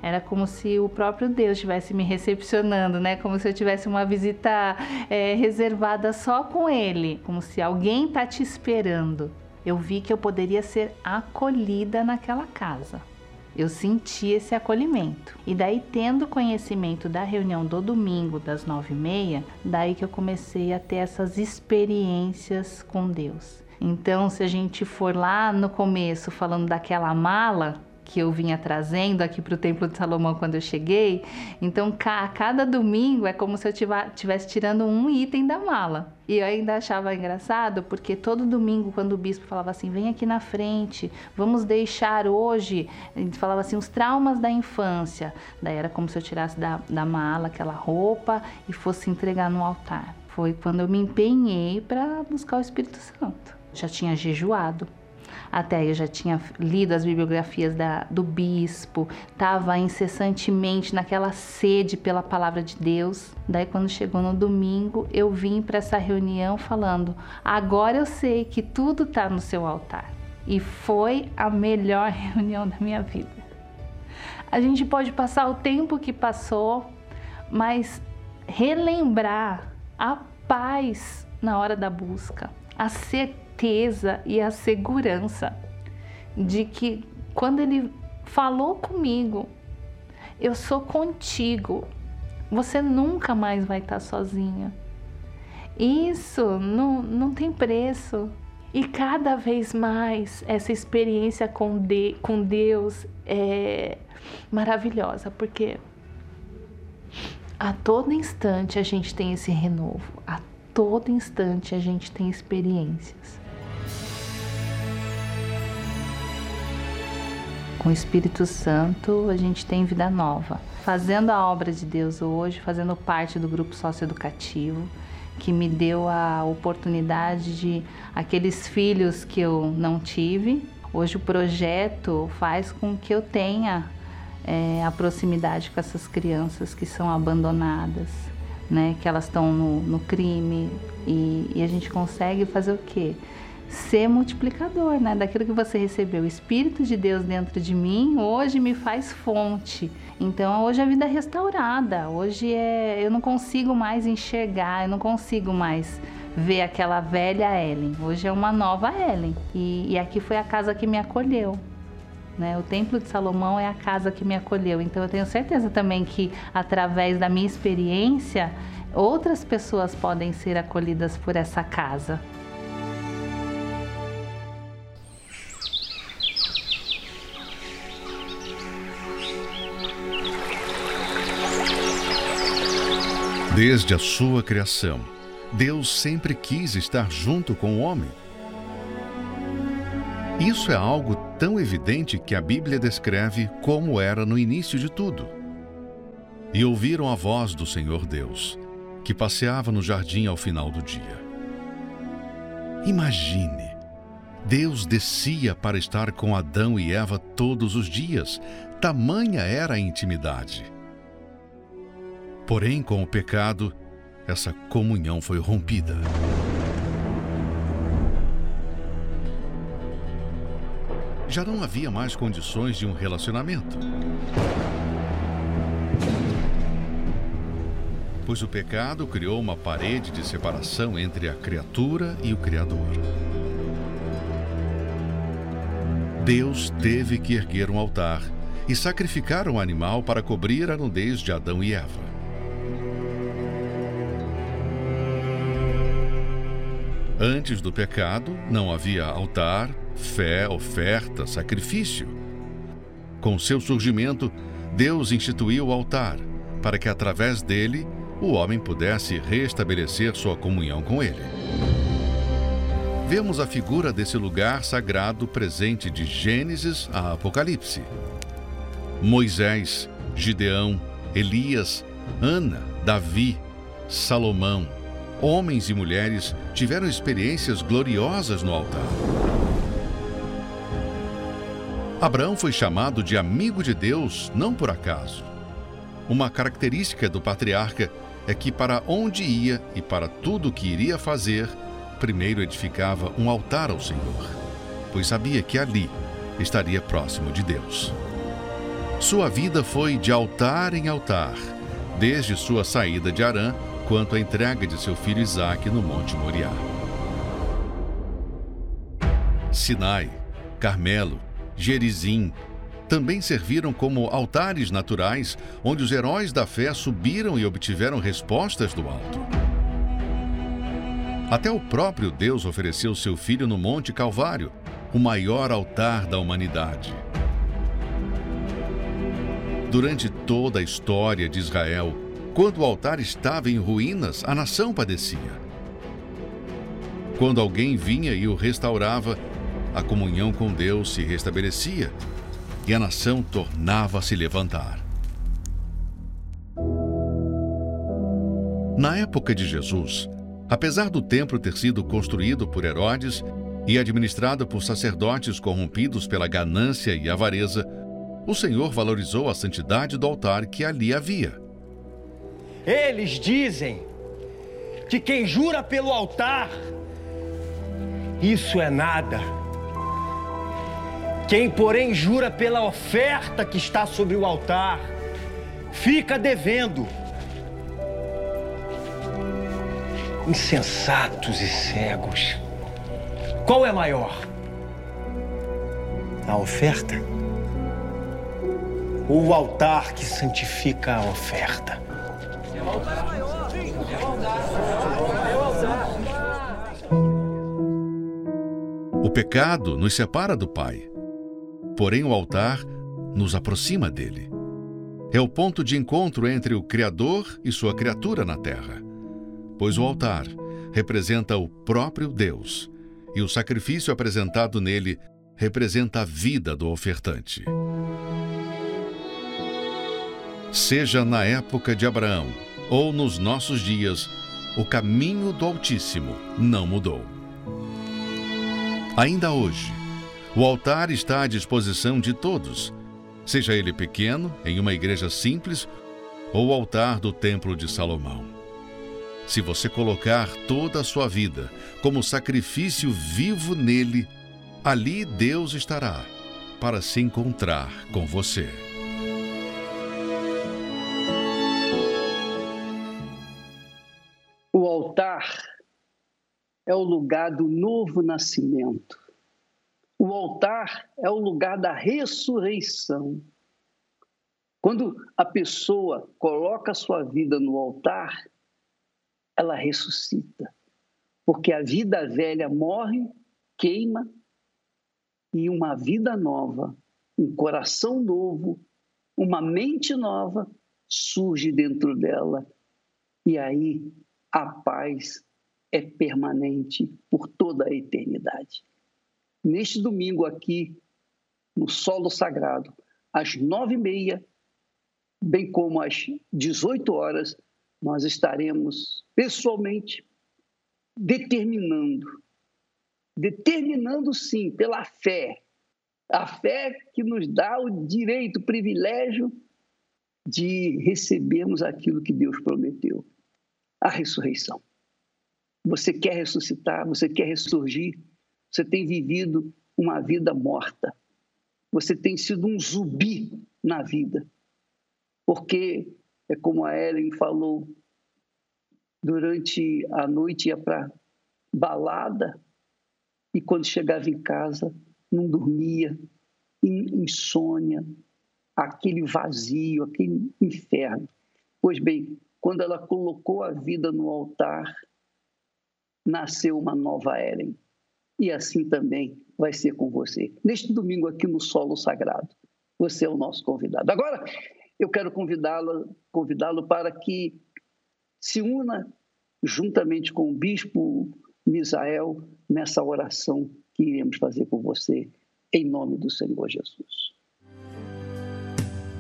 Speaker 12: Era como se o próprio Deus estivesse me recepcionando, né? Como se eu tivesse uma visita é, reservada só com Ele, como se alguém tá te esperando. Eu vi que eu poderia ser acolhida naquela casa. Eu senti esse acolhimento. E daí, tendo conhecimento da reunião do domingo, das nove e meia, daí que eu comecei a ter essas experiências com Deus. Então, se a gente for lá no começo falando daquela mala, que eu vinha trazendo aqui para o Templo de Salomão quando eu cheguei. Então, a cada domingo é como se eu estivesse tirando um item da mala. E eu ainda achava engraçado porque todo domingo, quando o bispo falava assim: vem aqui na frente, vamos deixar hoje, ele falava assim: os traumas da infância. Daí era como se eu tirasse da, da mala aquela roupa e fosse entregar no altar. Foi quando eu me empenhei para buscar o Espírito Santo. Já tinha jejuado, até aí eu já tinha lido as bibliografias da, do bispo, estava incessantemente naquela sede pela palavra de Deus. Daí, quando chegou no domingo, eu vim para essa reunião falando: agora eu sei que tudo está no seu altar. E foi a melhor [laughs] reunião da minha vida. A gente pode passar o tempo que passou, mas relembrar a paz na hora da busca, a certeza certeza e a segurança de que quando ele falou comigo, eu sou contigo, você nunca mais vai estar sozinha. Isso não, não tem preço. E cada vez mais essa experiência com, de, com Deus é maravilhosa, porque a todo instante a gente tem esse renovo, a todo instante a gente tem experiências. Com o Espírito Santo, a gente tem vida nova. Fazendo a obra de Deus hoje, fazendo parte do grupo socioeducativo, que me deu a oportunidade de aqueles filhos que eu não tive. Hoje o projeto faz com que eu tenha é, a proximidade com essas crianças que são abandonadas, né? Que elas estão no, no crime e, e a gente consegue fazer o quê? Ser multiplicador, né? Daquilo que você recebeu. O Espírito de Deus dentro de mim hoje me faz fonte. Então hoje a vida é restaurada. Hoje é, eu não consigo mais enxergar, eu não consigo mais ver aquela velha Ellen. Hoje é uma nova Ellen. E, e aqui foi a casa que me acolheu. Né? O Templo de Salomão é a casa que me acolheu. Então eu tenho certeza também que através da minha experiência, outras pessoas podem ser acolhidas por essa casa.
Speaker 1: Desde a sua criação, Deus sempre quis estar junto com o homem. Isso é algo tão evidente que a Bíblia descreve como era no início de tudo. E ouviram a voz do Senhor Deus, que passeava no jardim ao final do dia. Imagine, Deus descia para estar com Adão e Eva todos os dias, tamanha era a intimidade. Porém, com o pecado, essa comunhão foi rompida. já não havia mais condições de um relacionamento. Pois o pecado criou uma parede de separação entre a criatura e o Criador. Deus teve que erguer um altar e sacrificar um animal para cobrir a nudez de Adão e Eva. Antes do pecado, não havia altar, fé, oferta, sacrifício. Com seu surgimento, Deus instituiu o altar, para que através dele o homem pudesse restabelecer sua comunhão com ele vemos a figura desse lugar sagrado presente de Gênesis a Apocalipse. Moisés, Gideão, Elias, Ana, Davi, Salomão, homens e mulheres tiveram experiências gloriosas no altar. Abraão foi chamado de amigo de Deus não por acaso. Uma característica do patriarca é que, para onde ia e para tudo o que iria fazer, primeiro edificava um altar ao Senhor, pois sabia que ali estaria próximo de Deus. Sua vida foi de altar em altar, desde sua saída de Arã quanto à entrega de seu filho Isaque no Monte Moriá. Sinai, Carmelo, Gerizim também serviram como altares naturais onde os heróis da fé subiram e obtiveram respostas do alto. Até o próprio Deus ofereceu seu filho no Monte Calvário, o maior altar da humanidade. Durante toda a história de Israel, quando o altar estava em ruínas, a nação padecia. Quando alguém vinha e o restaurava, a comunhão com Deus se restabelecia e a nação tornava a se levantar. Na época de Jesus, Apesar do templo ter sido construído por Herodes e administrado por sacerdotes corrompidos pela ganância e avareza, o Senhor valorizou a santidade do altar que ali havia.
Speaker 13: Eles dizem que quem jura pelo altar, isso é nada. Quem, porém, jura pela oferta que está sobre o altar, fica devendo. insensatos e cegos. Qual é maior? A oferta? Ou o altar que santifica a oferta?
Speaker 1: O pecado nos separa do Pai, porém o altar nos aproxima dele. É o ponto de encontro entre o Criador e sua criatura na terra pois o altar representa o próprio Deus e o sacrifício apresentado nele representa a vida do ofertante. Seja na época de Abraão ou nos nossos dias, o caminho do Altíssimo não mudou. Ainda hoje, o altar está à disposição de todos, seja ele pequeno, em uma igreja simples, ou o altar do Templo de Salomão. Se você colocar toda a sua vida como sacrifício vivo nele, ali Deus estará para se encontrar com você.
Speaker 2: Altar é o lugar do novo nascimento. O altar é o lugar da ressurreição. Quando a pessoa coloca a sua vida no altar, ela ressuscita. Porque a vida velha morre, queima, e uma vida nova, um coração novo, uma mente nova surge dentro dela. E aí a paz é permanente por toda a eternidade. Neste domingo aqui, no solo sagrado, às nove e meia, bem como às 18 horas, nós estaremos pessoalmente determinando, determinando sim pela fé, a fé que nos dá o direito, o privilégio de recebermos aquilo que Deus prometeu, a ressurreição. Você quer ressuscitar, você quer ressurgir, você tem vivido uma vida morta, você tem sido um zumbi na vida. Porque, é como a Ellen falou, durante a noite ia para balada e quando chegava em casa não dormia, insônia, aquele vazio, aquele inferno. Pois bem, quando ela colocou a vida no altar, nasceu uma nova Ellen. E assim também vai ser com você. Neste domingo aqui no Solo Sagrado, você é o nosso convidado. Agora, eu quero convidá-lo convidá para que se una juntamente com o bispo Misael nessa oração que iremos fazer com você, em nome do Senhor Jesus.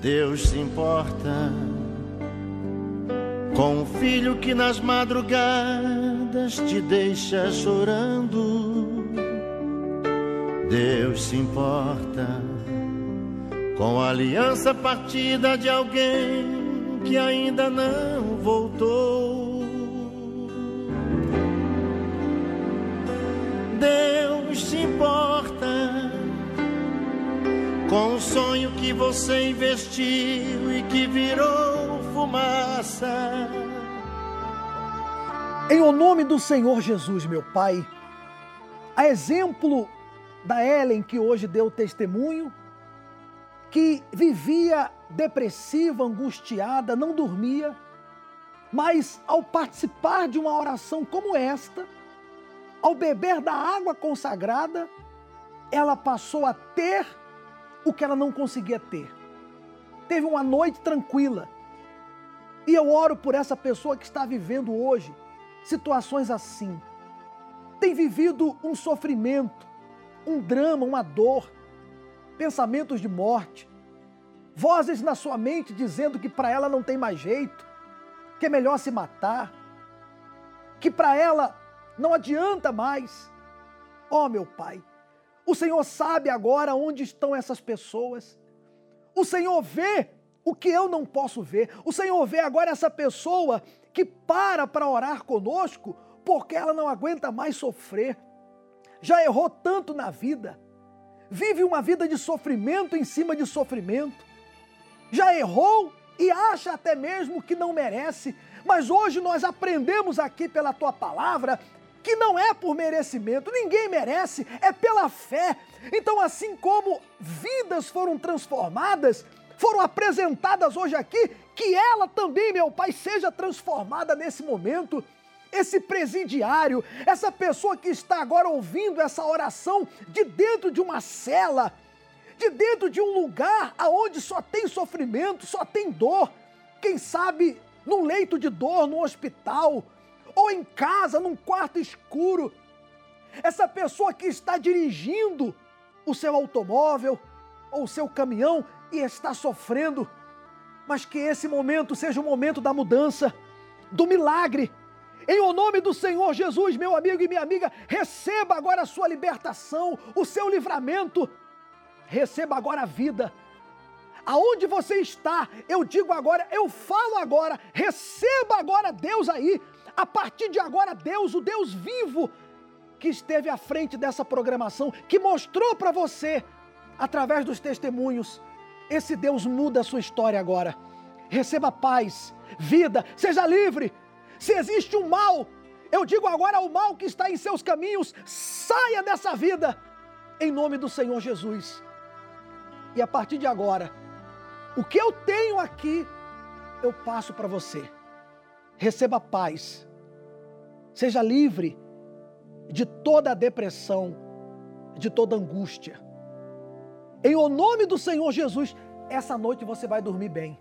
Speaker 14: Deus se importa com o filho que nas madrugadas te deixa chorando. Deus se importa com a aliança partida de alguém que ainda não voltou. Deus se importa com o sonho que você investiu e que virou fumaça.
Speaker 15: Em o nome do Senhor Jesus, meu Pai, a exemplo da Ellen que hoje deu testemunho, que vivia depressiva, angustiada, não dormia, mas ao participar de uma oração como esta, ao beber da água consagrada, ela passou a ter o que ela não conseguia ter. Teve uma noite tranquila. E eu oro por essa pessoa que está vivendo hoje situações assim. Tem vivido um sofrimento, um drama, uma dor, pensamentos de morte, vozes na sua mente dizendo que para ela não tem mais jeito, que é melhor se matar, que para ela não adianta mais. Oh, meu Pai, o Senhor sabe agora onde estão essas pessoas. O Senhor vê o que eu não posso ver. O Senhor vê agora essa pessoa que para para orar conosco porque ela não aguenta mais sofrer. Já errou tanto na vida. Vive uma vida de sofrimento em cima de sofrimento. Já errou e acha até mesmo que não merece. Mas hoje nós aprendemos aqui pela tua palavra que não é por merecimento, ninguém merece, é pela fé. Então, assim como vidas foram transformadas, foram apresentadas hoje aqui, que ela também, meu Pai, seja transformada nesse momento. Esse presidiário, essa pessoa que está agora ouvindo essa oração de dentro de uma cela, de dentro de um lugar aonde só tem sofrimento, só tem dor. Quem sabe num leito de dor, no hospital, ou em casa, num quarto escuro. Essa pessoa que está dirigindo o seu automóvel ou seu caminhão e está sofrendo, mas que esse momento seja o momento da mudança, do milagre. Em o nome do Senhor Jesus, meu amigo e minha amiga, receba agora a sua libertação, o seu livramento. Receba agora a vida. Aonde você está, eu digo agora, eu falo agora, receba agora Deus aí, a partir de agora, Deus, o Deus vivo, que esteve à frente dessa programação, que mostrou para você, através dos testemunhos, esse Deus muda a sua história agora. Receba paz, vida, seja livre. Se existe um mal, eu digo agora o mal que está em seus caminhos, saia dessa vida, em nome do Senhor Jesus. E a partir de agora, o que eu tenho aqui, eu passo para você. Receba paz, Seja livre de toda a depressão, de toda angústia. Em o nome do Senhor Jesus, essa noite você vai dormir bem.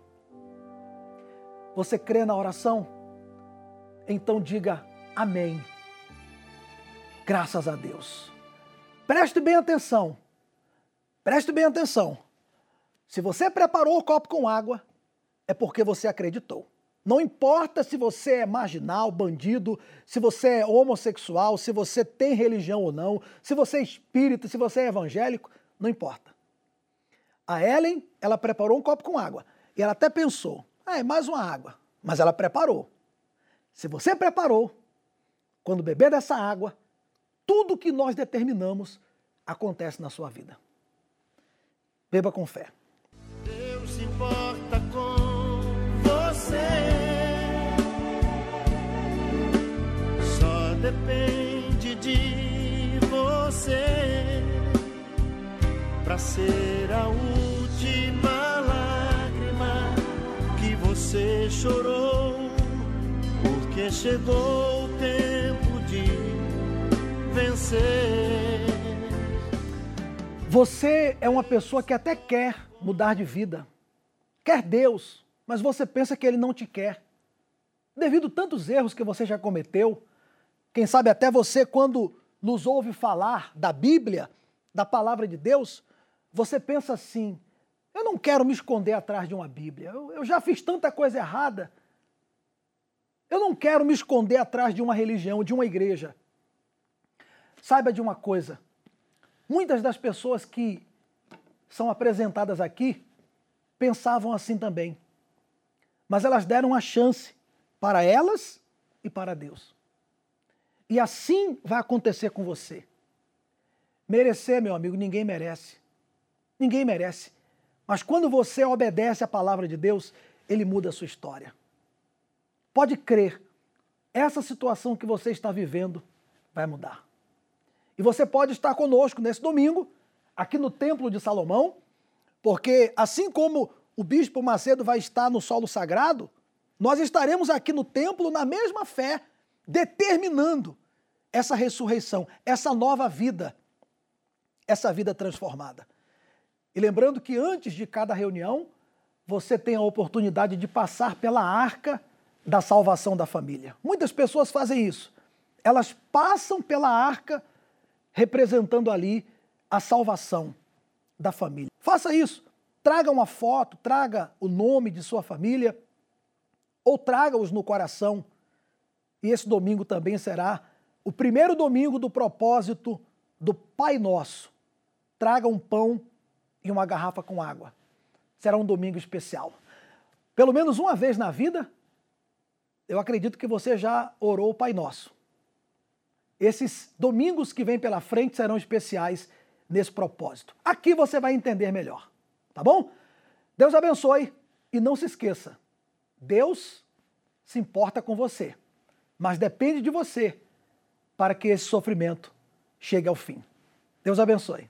Speaker 15: Você crê na oração? Então diga amém. Graças a Deus. Preste bem atenção. Preste bem atenção. Se você preparou o copo com água, é porque você acreditou. Não importa se você é marginal, bandido, se você é homossexual, se você tem religião ou não, se você é espírita, se você é evangélico, não importa. A Ellen, ela preparou um copo com água. E ela até pensou, ah, é mais uma água. Mas ela preparou. Se você preparou, quando beber dessa água, tudo que nós determinamos acontece na sua vida. Beba com fé.
Speaker 14: Deus se importa com você. Só depende de você para ser a última lágrima que você chorou, porque chegou o tempo de vencer.
Speaker 15: Você é uma pessoa que até quer mudar de vida, quer Deus, mas você pensa que Ele não te quer. Devido a tantos erros que você já cometeu, quem sabe até você, quando nos ouve falar da Bíblia, da palavra de Deus, você pensa assim: eu não quero me esconder atrás de uma Bíblia, eu, eu já fiz tanta coisa errada. Eu não quero me esconder atrás de uma religião, de uma igreja. Saiba de uma coisa: muitas das pessoas que são apresentadas aqui pensavam assim também. Mas elas deram uma chance para elas e para Deus. E assim vai acontecer com você. Merecer, meu amigo, ninguém merece. Ninguém merece. Mas quando você obedece à palavra de Deus, ele muda a sua história. Pode crer, essa situação que você está vivendo vai mudar. E você pode estar conosco nesse domingo, aqui no Templo de Salomão, porque assim como o Bispo Macedo vai estar no solo sagrado, nós estaremos aqui no templo na mesma fé, determinando essa ressurreição, essa nova vida, essa vida transformada. E lembrando que antes de cada reunião, você tem a oportunidade de passar pela arca da salvação da família. Muitas pessoas fazem isso. Elas passam pela arca representando ali a salvação da família. Faça isso. Traga uma foto, traga o nome de sua família ou traga-os no coração. E esse domingo também será o primeiro domingo do propósito do Pai Nosso. Traga um pão e uma garrafa com água. Será um domingo especial. Pelo menos uma vez na vida, eu acredito que você já orou o Pai Nosso. Esses domingos que vêm pela frente serão especiais nesse propósito. Aqui você vai entender melhor, tá bom? Deus abençoe e não se esqueça: Deus se importa com você, mas depende de você para que esse sofrimento chegue ao fim. Deus abençoe.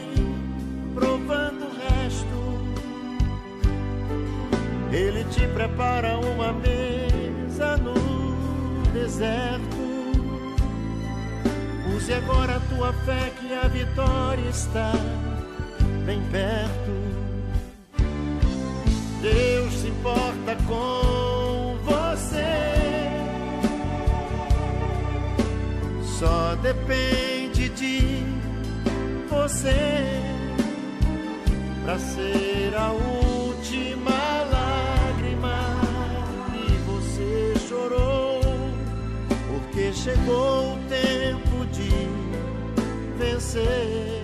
Speaker 14: Ele te prepara uma mesa no deserto. Use agora a tua fé que a vitória está bem perto. Deus se importa com você. Só depende de você para ser a última chegou o tempo de vencer.